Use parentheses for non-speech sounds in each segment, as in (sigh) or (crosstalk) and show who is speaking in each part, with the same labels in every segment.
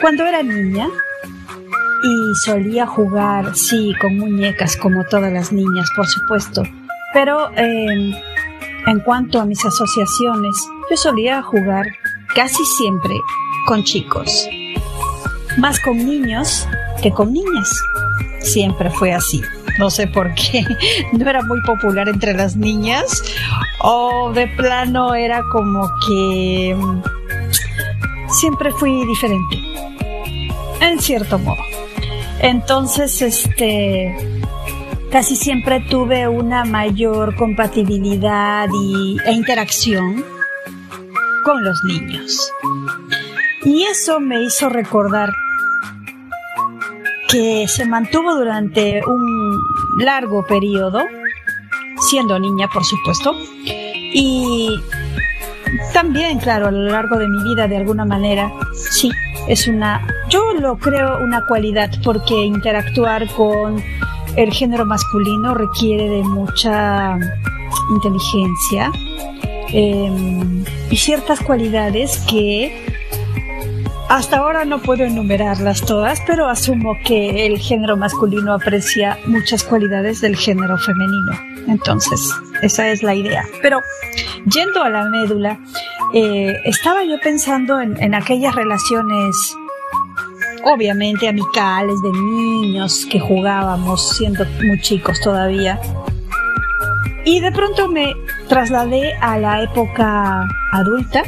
Speaker 1: Cuando era niña y solía jugar, sí, con muñecas como todas las niñas, por supuesto, pero em, en cuanto a mis asociaciones, yo solía jugar casi siempre con chicos, más con niños que con niñas. Siempre fue así. No sé por qué. (laughs) No era muy popular entre las niñas o de plano era como que siempre fui diferente. En cierto modo. Entonces, este, casi siempre tuve una mayor compatibilidad y, e interacción con los niños. Y eso me hizo recordar que se mantuvo durante un largo periodo, siendo niña, por supuesto, y también, claro, a lo largo de mi vida, de alguna manera, sí, es una, yo lo creo una cualidad porque interactuar con el género masculino requiere de mucha inteligencia em, y ciertas cualidades que hasta ahora no puedo enumerarlas todas, pero asumo que el género masculino aprecia muchas cualidades del género femenino. Entonces, esa es la idea. Pero yendo a la médula, eh, estaba yo pensando en, en aquellas relaciones obviamente amicales de niños que jugábamos siendo muy chicos todavía. Y de pronto me trasladé a la época adulta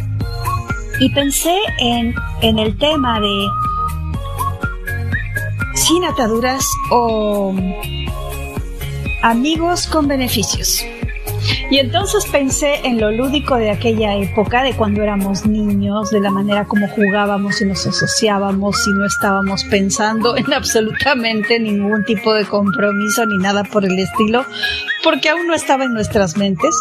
Speaker 1: y pensé en, en el tema de sin ataduras o amigos con beneficios. Y entonces pensé en lo lúdico de aquella época, de cuando éramos niños, de la manera como jugábamos y nos asociábamos y no estábamos pensando en absolutamente ningún tipo de compromiso ni nada por el estilo, porque aún no estaba en nuestras mentes.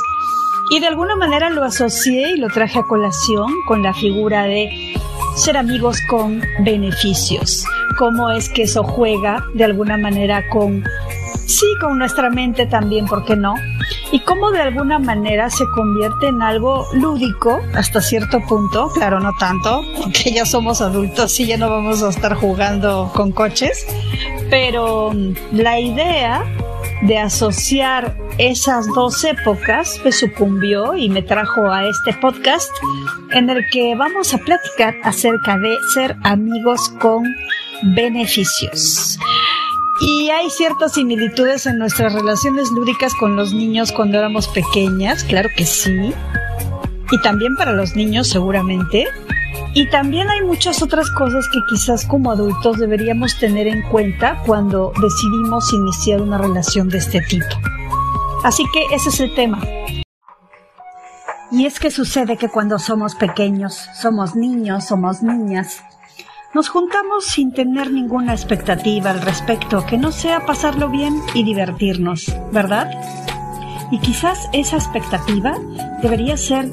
Speaker 1: Y de alguna manera lo asocié y lo traje a colación con la figura de ser amigos con beneficios. Cómo es que eso juega de alguna manera con, sí, con nuestra mente también, ¿por qué no? Y cómo de alguna manera se convierte en algo lúdico hasta cierto punto, claro, no tanto, porque ya somos adultos y ya no vamos a estar jugando con coches, pero mm, la idea de asociar esas dos épocas me sucumbió y me trajo a este podcast en el que vamos a platicar acerca de ser amigos con beneficios. Y hay ciertas similitudes en nuestras relaciones lúdicas con los niños cuando éramos pequeñas, claro que sí. Y también para los niños seguramente. Y también hay muchas otras cosas que quizás como adultos deberíamos tener en cuenta cuando decidimos iniciar una relación de este tipo. Así que ese es el tema. Y es que sucede que cuando somos pequeños, somos niños, somos niñas, nos juntamos sin tener ninguna expectativa al respecto que no sea pasarlo bien y divertirnos, ¿verdad? Y quizás esa expectativa debería ser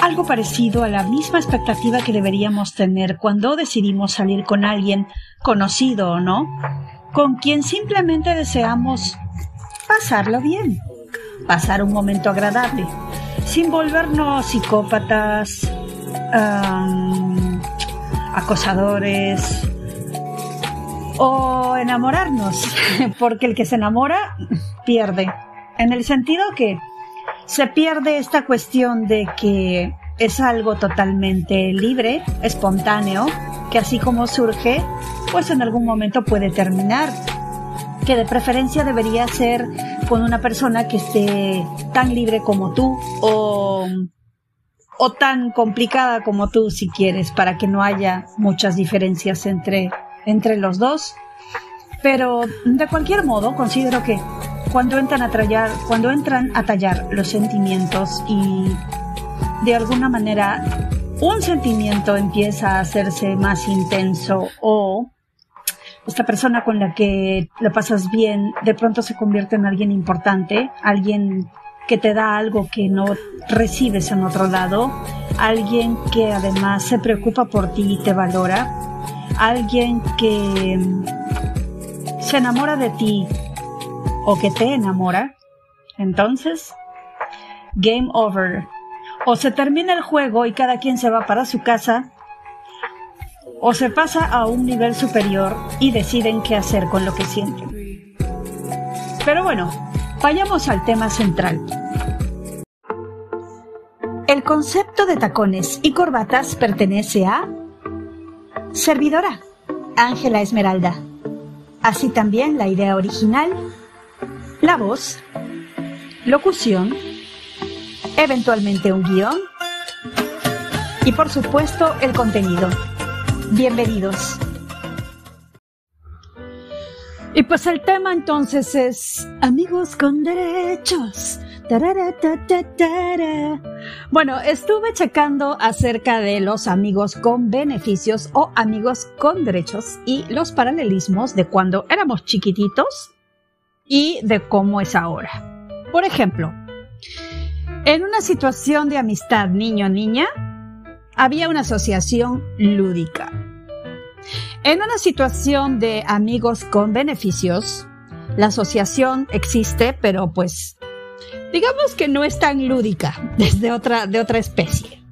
Speaker 1: algo parecido a la misma expectativa que deberíamos tener cuando decidimos salir con alguien, conocido o no, con quien simplemente deseamos pasarlo bien, pasar un momento agradable, sin volvernos psicópatas, acosadores o enamorarnos, (laughs) porque el que se enamora pierde, en el sentido que se pierde esta cuestión de que es algo totalmente libre, espontáneo, que así como surge, pues en algún momento puede terminar. Que de preferencia debería ser con una persona que esté tan libre como tú o, o tan complicada como tú si quieres, para que no haya muchas diferencias entre, entre los dos. Pero de cualquier modo, considero que cuando entran a tallar, cuando entran a tallar los sentimientos y de alguna manera un sentimiento empieza a hacerse más intenso o esta persona con la que la pasas bien de pronto se convierte en alguien importante, alguien que te da algo que no recibes en otro lado, alguien que además se preocupa por ti y te valora, alguien que se enamora de ti o que te enamora, entonces, game over. O se termina el juego y cada quien se va para su casa, o se pasa a un nivel superior y deciden qué hacer con lo que sienten. Pero bueno, vayamos al tema central. El concepto de tacones y corbatas pertenece a servidora Ángela Esmeralda. Así también la idea original, la voz, locución, eventualmente un guion y por supuesto el contenido. Bienvenidos. Y pues el tema entonces es amigos con derechos. Bueno, estuve checando acerca de los amigos con beneficios o amigos con derechos y los paralelismos de cuando éramos chiquititos y de cómo es ahora. Por ejemplo, en una situación de amistad niño-niña, había una asociación lúdica. En una situación de amigos con beneficios, la asociación existe, pero pues digamos que no es tan lúdica, (laughs) desde otra, de otra especie.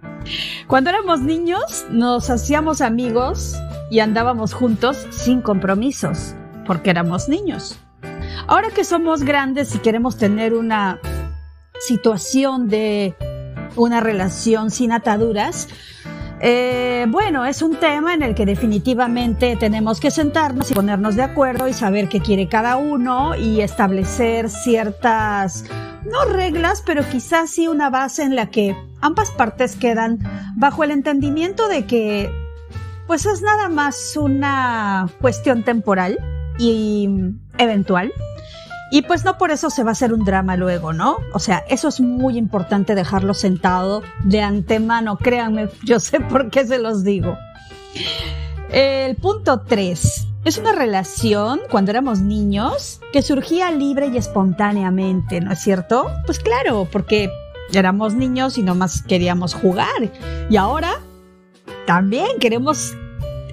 Speaker 1: Cuando éramos niños, nos hacíamos amigos y andábamos juntos sin compromisos, porque éramos niños. Ahora que somos grandes y queremos tener una situación de una relación sin ataduras, eh, bueno, es un tema en el que definitivamente tenemos que sentarnos y ponernos de acuerdo y saber qué quiere cada uno y establecer ciertas, no reglas, pero quizás sí una base en la que ambas partes quedan bajo el entendimiento de que pues es nada más una cuestión temporal y eventual y pues no por eso se va a hacer un drama luego, ¿no? O sea, eso es muy importante dejarlo sentado de antemano, créanme, yo sé por qué se los digo. El punto 3. Es una relación, cuando éramos niños, que surgía libre y espontáneamente, ¿no es cierto? Pues claro, porque éramos niños y nomás queríamos jugar. Y ahora también queremos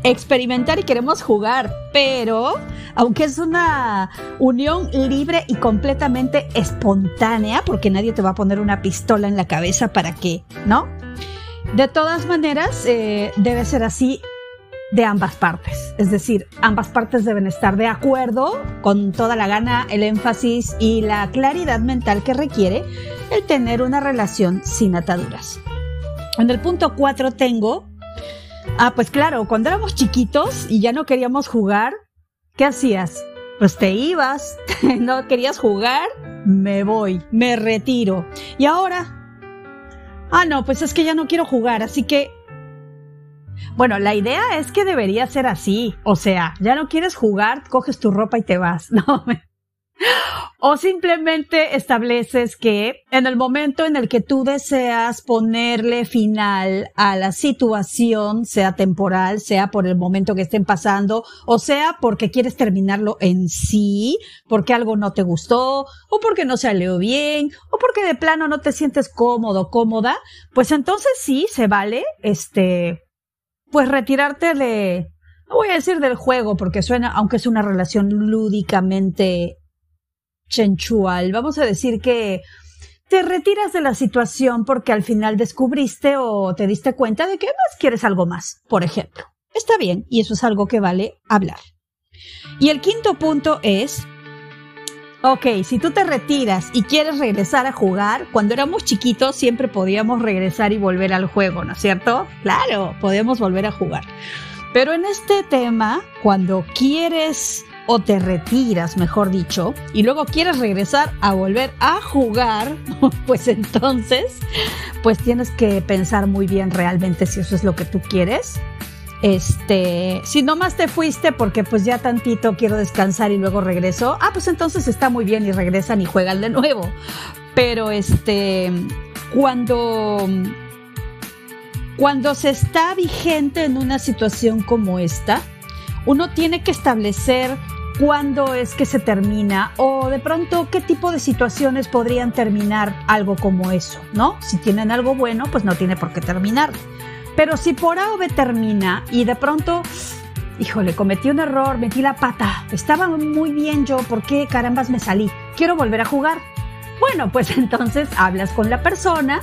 Speaker 1: experimentar y queremos jugar, pero aunque es una unión libre y completamente espontánea, porque nadie te va a poner una pistola en la cabeza para que, ¿no? De todas maneras, eh, debe ser así de ambas partes. Es decir, ambas partes deben estar de acuerdo con toda la gana, el énfasis y la claridad mental que requiere el tener una relación sin ataduras. En el punto 4 tengo Ah, pues claro, cuando éramos chiquitos y ya no queríamos jugar, ¿qué hacías? Pues te ibas, (laughs) no querías jugar, me voy, me retiro. Y ahora, ah, no, pues es que ya no quiero jugar, así que... Bueno, la idea es que debería ser así, o sea, ya no quieres jugar, coges tu ropa y te vas, (laughs) no, o simplemente estableces que en el momento en el que tú deseas ponerle final a la situación, sea temporal, sea por el momento que estén pasando, o sea porque quieres terminarlo en sí, porque algo no te gustó, o porque no salió bien, o porque de plano no te sientes cómodo, cómoda, pues entonces sí se vale, este, pues retirarte de, no voy a decir del juego porque suena, aunque es una relación lúdicamente chenchual. Vamos a decir que te retiras de la situación porque al final descubriste o te diste cuenta de que más quieres algo más, por ejemplo. Está bien, y eso es algo que vale hablar. Y el quinto punto es, ok, si tú te retiras y quieres regresar a jugar, cuando éramos chiquitos siempre podíamos regresar y volver al juego, ¿no es cierto? Claro, podemos volver a jugar. Pero en este tema, cuando quieres o te retiras, mejor dicho, y luego quieres regresar a volver a jugar, (laughs) pues entonces, pues tienes que pensar muy bien realmente si eso es lo que tú quieres. Este, si nomás te fuiste porque pues ya tantito quiero descansar y luego regreso, ah, pues entonces está muy bien y regresan y juegan de nuevo. Pero este, cuando cuando se está vigente en una situación como esta, uno tiene que establecer cuándo es que se termina o de pronto qué tipo de situaciones podrían terminar algo como eso, ¿no? Si tienen algo bueno, pues no tiene por qué terminar. Pero si por A o B termina y de pronto, híjole, cometí un error, metí la pata, estaba muy bien yo, ¿por qué carambas me salí? Quiero volver a jugar. Bueno, pues (laughs) entonces hablas con la persona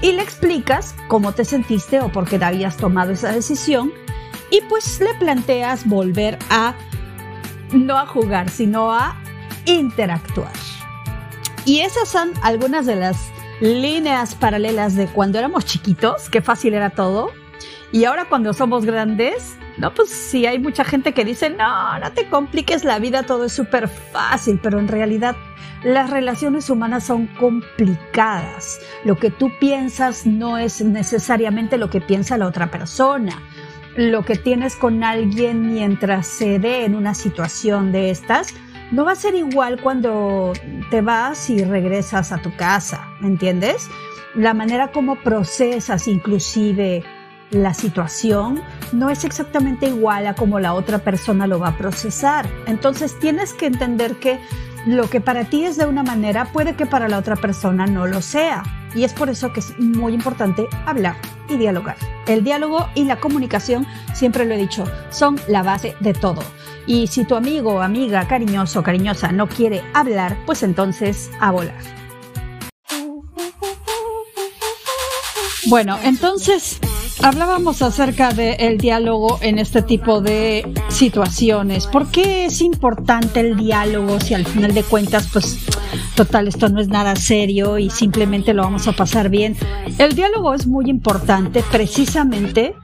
Speaker 1: y le explicas cómo te sentiste o por qué habías tomado esa decisión y pues le planteas volver a no a jugar, sino a interactuar. Y esas son algunas de las líneas paralelas de cuando éramos chiquitos, qué fácil era todo. Y ahora cuando somos grandes, no, pues sí, hay mucha gente que dice, no, no te compliques la vida, todo es súper fácil, pero en realidad las relaciones humanas son complicadas. Lo que tú piensas no es necesariamente lo que piensa la otra persona. Lo que tienes con alguien mientras se dé en una situación de estas, no va a ser igual cuando te vas y regresas a tu casa, ¿me entiendes? La manera como procesas inclusive la situación no es exactamente igual a como la otra persona lo va a procesar. Entonces tienes que entender que lo que para ti es de una manera puede que para la otra persona no lo sea. Y es por eso que es muy importante hablar y dialogar. El diálogo y la comunicación, siempre lo he dicho, son la base de todo. Y si tu amigo o amiga cariñoso o cariñosa no quiere hablar, pues entonces a volar. Bueno, entonces hablábamos acerca del diálogo en este tipo de situaciones. ¿Por qué es importante el diálogo si al final de cuentas, pues, total, esto no es nada serio y simplemente lo vamos a pasar bien? El diálogo es muy importante precisamente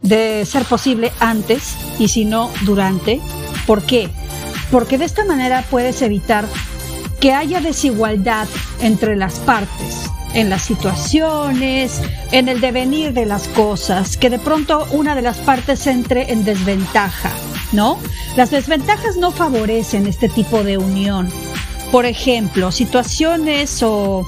Speaker 1: de ser posible antes y si no durante. ¿Por qué? Porque de esta manera puedes evitar que haya desigualdad entre las partes en las situaciones, en el devenir de las cosas, que de pronto una de las partes entre en desventaja, ¿no? Las desventajas no favorecen este tipo de unión. Por ejemplo, situaciones o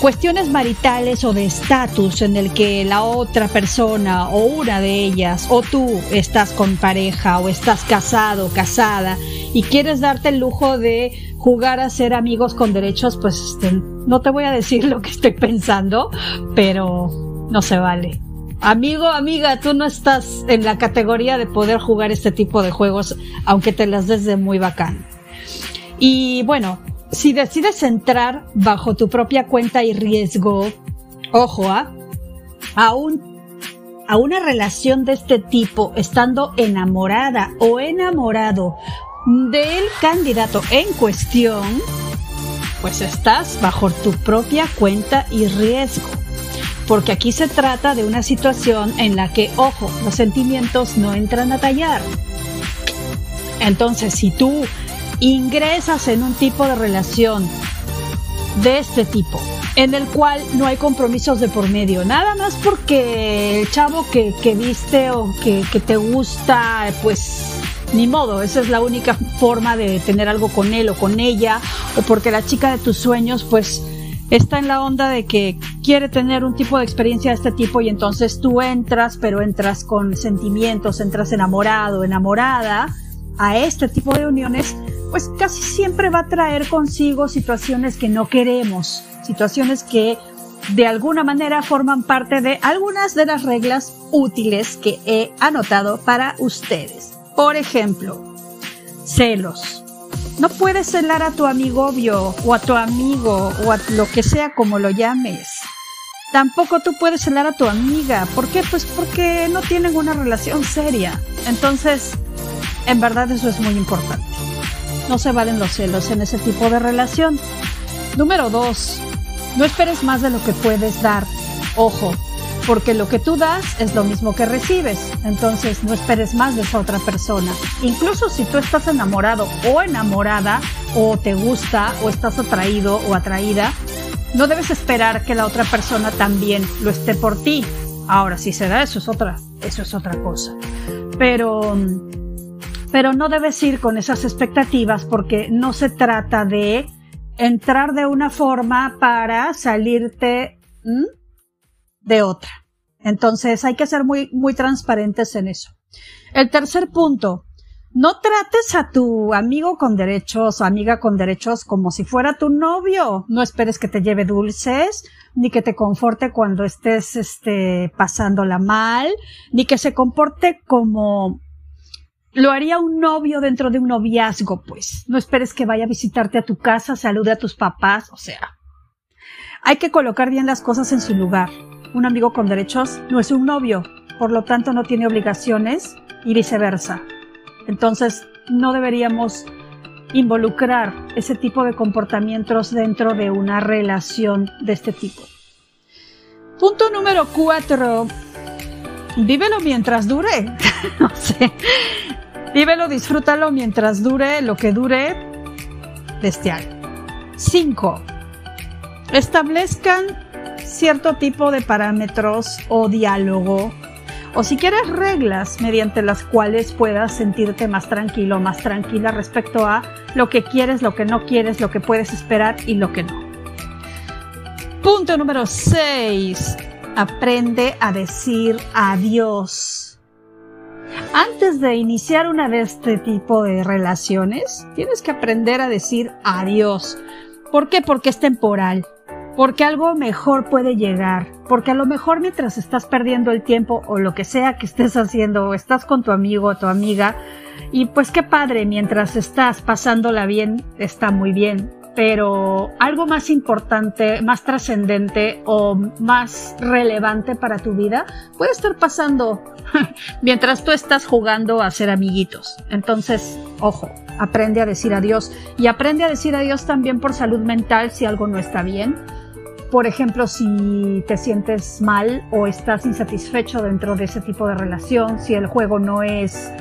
Speaker 1: cuestiones maritales o de estatus en el que la otra persona o una de ellas o tú estás con pareja o estás casado o casada y quieres darte el lujo de jugar a ser amigos con derechos, pues este, no te voy a decir (laughs) lo que estoy pensando, pero no se vale. Amigo, amiga, tú no estás en la categoría de poder jugar este tipo de juegos, aunque te las des de muy bacán. Y bueno, si decides entrar bajo tu propia cuenta y riesgo, ojo, ¿ah? a, a una relación de este tipo, estando enamorada o enamorado del candidato en cuestión, pues estás bajo tu propia cuenta y riesgo. Porque aquí se trata de una situación en la que, ojo, los sentimientos no entran a tallar. Entonces, si tú ingresas en un tipo de relación de este tipo, en el cual no hay compromisos de por medio, nada más porque el chavo que, viste o que, te gusta, pues ni modo, esa es la única forma de tener algo con él o con ella, o porque la chica de tus sueños, pues, está en la onda de que quiere tener un tipo de experiencia de este tipo y entonces tú entras, pero entras con sentimientos, entras enamorado, enamorada a este tipo de uniones, pues casi siempre va a traer consigo situaciones que no queremos, situaciones que de alguna manera forman parte de algunas de las reglas útiles que he anotado para ustedes. Por ejemplo, celos. No puedes celar a tu amigo obvio o a tu amigo o a lo que sea como lo llames. Tampoco tú puedes celar a tu amiga. ¿Por qué? Pues porque no tienen una relación seria. Entonces, en verdad eso es muy importante. No se valen los celos en ese tipo de relación. Número dos, no esperes más de lo que puedes dar. Ojo, porque lo que tú das es lo mismo que recibes. Entonces no esperes más de esa otra persona. Incluso si tú estás enamorado o enamorada, o te gusta, o estás atraído o atraída, no debes esperar que la otra persona también lo esté por ti. Ahora, si se da, eso es otra, eso es otra cosa. Pero pero no debes ir con esas expectativas porque no se trata de entrar de una forma para salirte de otra. Entonces hay que ser muy, muy transparentes en eso. El tercer punto, no trates a tu amigo con derechos o amiga con derechos como si fuera tu novio. No esperes que te lleve dulces, ni que te conforte cuando estés, este, pasándola mal, ni que se comporte como lo haría un novio dentro de un noviazgo, pues. No esperes que vaya a visitarte a tu casa, salude a tus papás, o sea. Hay que colocar bien las cosas en su lugar. Un amigo con derechos no es un novio, por lo tanto no tiene obligaciones y viceversa. Entonces, no deberíamos involucrar ese tipo de comportamientos dentro de una relación de este tipo. Punto número cuatro. Vívelo mientras dure. (laughs) no sé. Vívelo, disfrútalo mientras dure lo que dure. Bestial. 5. Establezcan cierto tipo de parámetros o diálogo o si quieres reglas mediante las cuales puedas sentirte más tranquilo, más tranquila respecto a lo que quieres, lo que no quieres, lo que puedes esperar y lo que no. Punto número 6. Aprende a decir adiós. Antes de iniciar una de este tipo de relaciones, tienes que aprender a decir adiós. ¿Por qué? Porque es temporal porque algo mejor puede llegar, porque a lo mejor mientras estás perdiendo el tiempo o lo que sea que estés haciendo o estás con tu amigo o tu amiga y pues qué padre, mientras estás pasándola bien, está muy bien, pero algo más importante, más trascendente o más relevante para tu vida puede estar pasando (laughs) mientras tú estás jugando a ser amiguitos. Entonces, ojo, aprende a decir adiós y aprende a decir adiós también por salud mental si algo no está bien por ejemplo, si te sientes mal o estás insatisfecho dentro de ese tipo de relación, si el juego no es,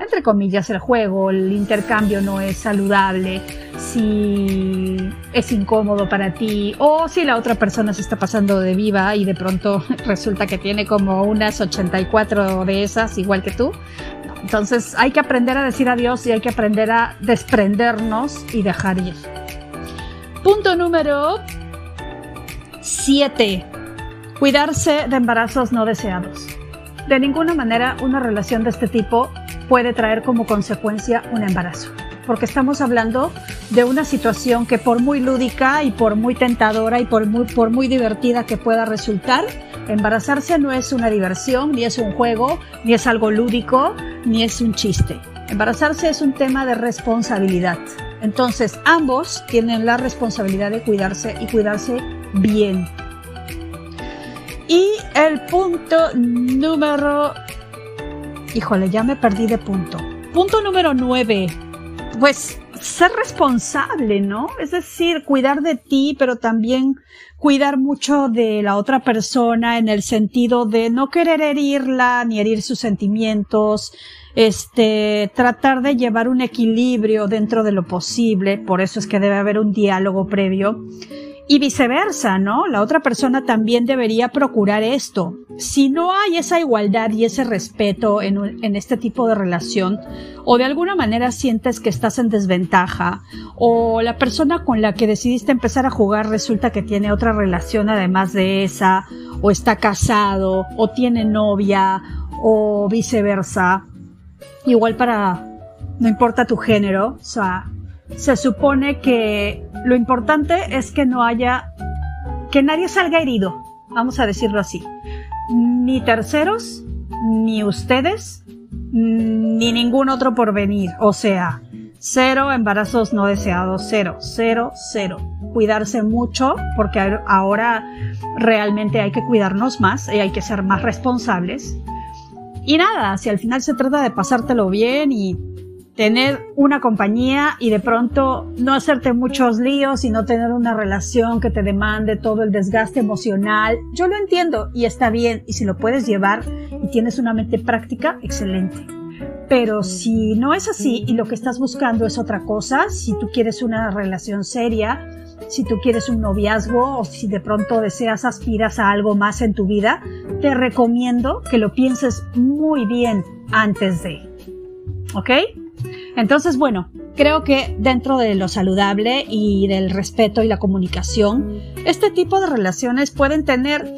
Speaker 1: entre comillas, el juego, el intercambio no es saludable, si es incómodo para ti o si la otra persona se está pasando de viva y de pronto (laughs) resulta que tiene como unas 84 de esas igual que tú. Entonces hay que aprender a decir adiós y hay que aprender a desprendernos y dejar ir. Punto número 7. Cuidarse de embarazos no deseados. De ninguna manera una relación de este tipo puede traer como consecuencia un embarazo, porque estamos hablando de una situación que por muy lúdica y por muy tentadora y por muy, por muy divertida que pueda resultar, embarazarse no es una diversión, ni es un juego, ni es algo lúdico, ni es un chiste. Embarazarse es un tema de responsabilidad. Entonces, ambos tienen la responsabilidad de cuidarse y cuidarse bien. Y el punto número... Híjole, ya me perdí de punto. Punto número 9. Pues ser responsable, ¿no? Es decir, cuidar de ti, pero también cuidar mucho de la otra persona en el sentido de no querer herirla ni herir sus sentimientos, este, tratar de llevar un equilibrio dentro de lo posible, por eso es que debe haber un diálogo previo y viceversa, ¿no? La otra persona también debería procurar esto. Si no hay esa igualdad y ese respeto en, este tipo de relación, o de alguna manera sientes que estás en desventaja, o la persona con la que decidiste empezar a jugar resulta que tiene otra relación además de esa, o está casado, o tiene novia, o viceversa, igual para, no importa tu género, o sea, se supone que lo importante es que no haya, que nadie salga herido, vamos a decirlo así. Ni terceros, ni ustedes, ni ningún otro por venir. O sea, cero embarazos no deseados, cero, cero, cero. Cuidarse mucho, porque ahora realmente hay que cuidarnos más y hay que ser más responsables. Y nada, si al final se trata de pasártelo bien y tener una compañía y de pronto no hacerte muchos líos y no tener una relación que te demande todo el desgaste emocional. Yo lo entiendo y está bien y si lo puedes llevar y tienes una mente práctica, excelente. Pero si no es así y lo que estás buscando es otra cosa, si tú quieres una relación seria, si tú quieres un noviazgo o si de pronto deseas, aspiras a algo más en tu vida, te recomiendo que lo pienses muy bien antes de. ¿Ok? Entonces, bueno, creo que dentro de lo saludable y del respeto y la comunicación, este tipo de relaciones pueden tener eh,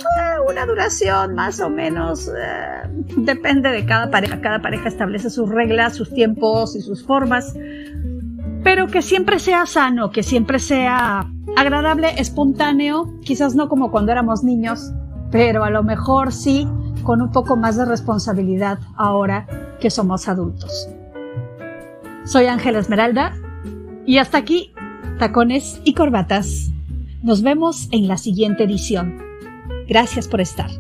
Speaker 1: una duración más o menos, eh, depende de cada pareja, cada pareja establece sus reglas, sus tiempos y sus formas, pero que siempre sea sano, que siempre sea agradable, espontáneo, quizás no como cuando éramos niños, pero a lo mejor sí con un poco más de responsabilidad ahora que somos adultos. Soy Ángela Esmeralda y hasta aquí, tacones y corbatas. Nos vemos en la siguiente edición. Gracias por estar.